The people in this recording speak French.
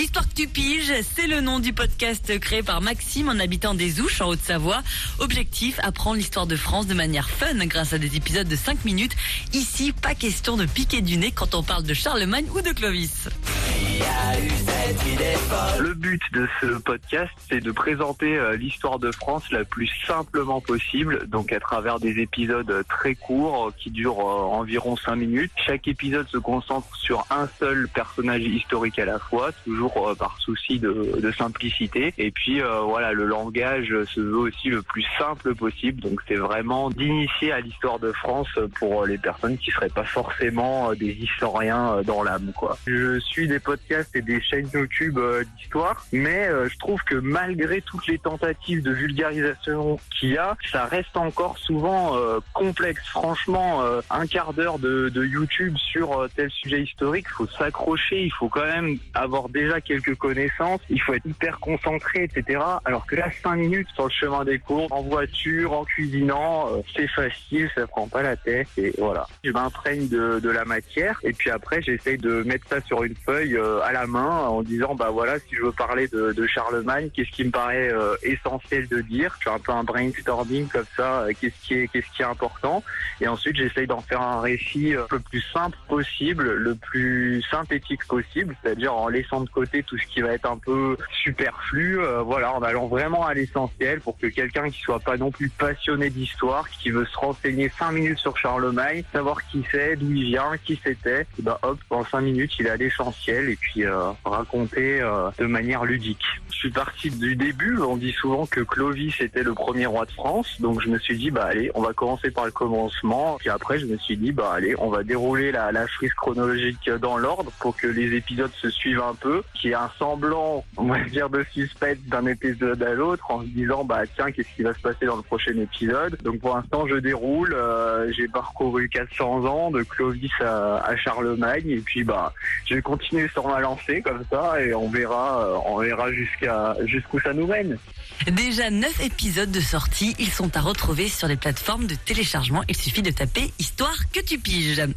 Histoire que tu piges, c'est le nom du podcast créé par Maxime en habitant des Ouches en Haute-Savoie. Objectif, apprendre l'histoire de France de manière fun grâce à des épisodes de 5 minutes. Ici, pas question de piquer du nez quand on parle de Charlemagne ou de Clovis. Le but de ce podcast, c'est de présenter euh, l'histoire de France la plus simplement possible, donc à travers des épisodes très courts euh, qui durent euh, environ 5 minutes. Chaque épisode se concentre sur un seul personnage historique à la fois, toujours par souci de, simplicité. Et puis voilà, le langage se veut aussi le plus simple possible, donc c'est vraiment d'initier à l'histoire de France pour les personnes qui seraient pas forcément des historiens dans l'âme, quoi. Je suis des podcasts et des chaînes Euh, d'histoire, mais euh, je trouve que malgré toutes les tentatives de vulgarisation qu'il y a, ça reste encore souvent euh, complexe. Franchement, un quart d'heure de, YouTube sur tel sujet historique, faut s'accrocher, il faut quand même avoir déjà quelques connaissances, il faut être hyper concentré, etc. Alors que là, cinq minutes sur le chemin des cours, en voiture, en cuisinant, c'est facile, ça prend pas la tête, et voilà. Je m'imprègne de, de la matière, et puis après, j'essaye de mettre ça sur une feuille à la main en disant bah voilà si je veux parler de, Charlemagne, qu'est-ce qui me paraît euh, essentiel de dire? Je fais un peu un brainstorming comme ça, euh, qu'est-ce qui est qu'est-ce qui est important. Et ensuite j'essaye d'en faire un récit euh, le plus simple possible, le plus synthétique possible, c'est-à-dire en laissant de côté tout ce qui va être un peu superflu. voilà, en allant vraiment à l'essentiel pour que quelqu'un qui soit pas non plus passionné d'histoire, qui veut se renseigner cinq minutes sur Charlemagne, savoir qui c'est, d'où il vient, qui c'était, bah hop, en cinq minutes il à l'essentiel et puis euh, de manière ludique. Je suis parti du début, on dit souvent que Clovis était le premier roi de France, donc je me suis dit bah allez, on va commencer par le commencement, puis après je me suis dit bah allez, on va dérouler la, frise chronologique dans l'ordre pour que les épisodes se suivent un peu, qu'il y un semblant, on va dire, de suspense d'un épisode à l'autre en se disant bah tiens qu'est-ce qui va se passer dans le prochain épisode? Donc pour l'instant je déroule, euh, j'ai parcouru 400 ans de Clovis à Charlemagne. Et puis bah je vais continuer sur ma lancée comme ça et on verra, euh, on verra jusqu'à jusqu'où ça nous mène. Déjà 9 épisodes de sortie, ils sont à retrouver sur les plateformes de téléchargement. Il suffit de taper Histoire que tu piges.